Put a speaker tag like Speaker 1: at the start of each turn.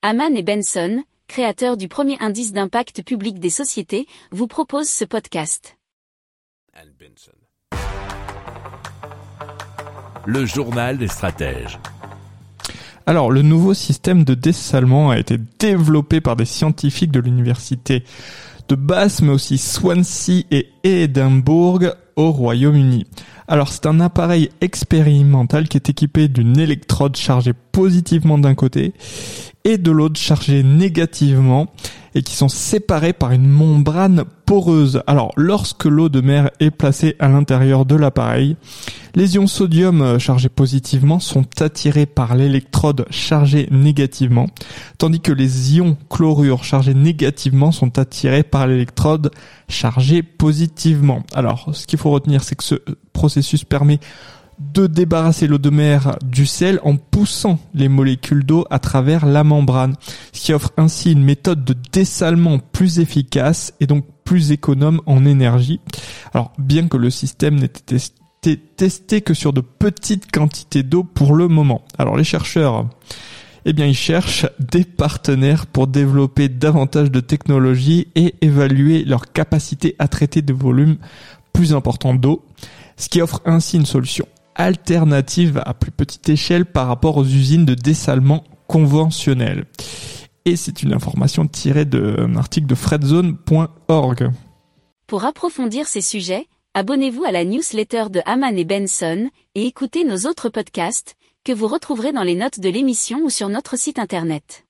Speaker 1: Haman et Benson, créateurs du premier indice d'impact public des sociétés, vous proposent ce podcast.
Speaker 2: Le journal des stratèges.
Speaker 3: Alors, le nouveau système de dessalement a été développé par des scientifiques de l'université de Bath, mais aussi Swansea et Édimbourg au Royaume-Uni. Alors c'est un appareil expérimental qui est équipé d'une électrode chargée positivement d'un côté et de l'autre chargée négativement et qui sont séparés par une membrane poreuse. Alors, lorsque l'eau de mer est placée à l'intérieur de l'appareil, les ions sodium euh, chargés positivement sont attirés par l'électrode chargée négativement, tandis que les ions chlorure chargés négativement sont attirés par l'électrode chargée positivement. Alors, ce qu'il faut retenir, c'est que ce processus permet de débarrasser l'eau de mer du sel en poussant les molécules d'eau à travers la membrane, ce qui offre ainsi une méthode de dessalement plus efficace et donc plus économe en énergie. Alors bien que le système n'était testé, que sur de petites quantités d'eau pour le moment. Alors les chercheurs eh bien, ils cherchent des partenaires pour développer davantage de technologies et évaluer leur capacité à traiter des volumes plus importants d'eau, ce qui offre ainsi une solution alternative à plus petite échelle par rapport aux usines de dessalement conventionnelles. Et c'est une information tirée d'un article de fredzone.org.
Speaker 1: Pour approfondir ces sujets, abonnez-vous à la newsletter de Haman et Benson et écoutez nos autres podcasts que vous retrouverez dans les notes de l'émission ou sur notre site internet.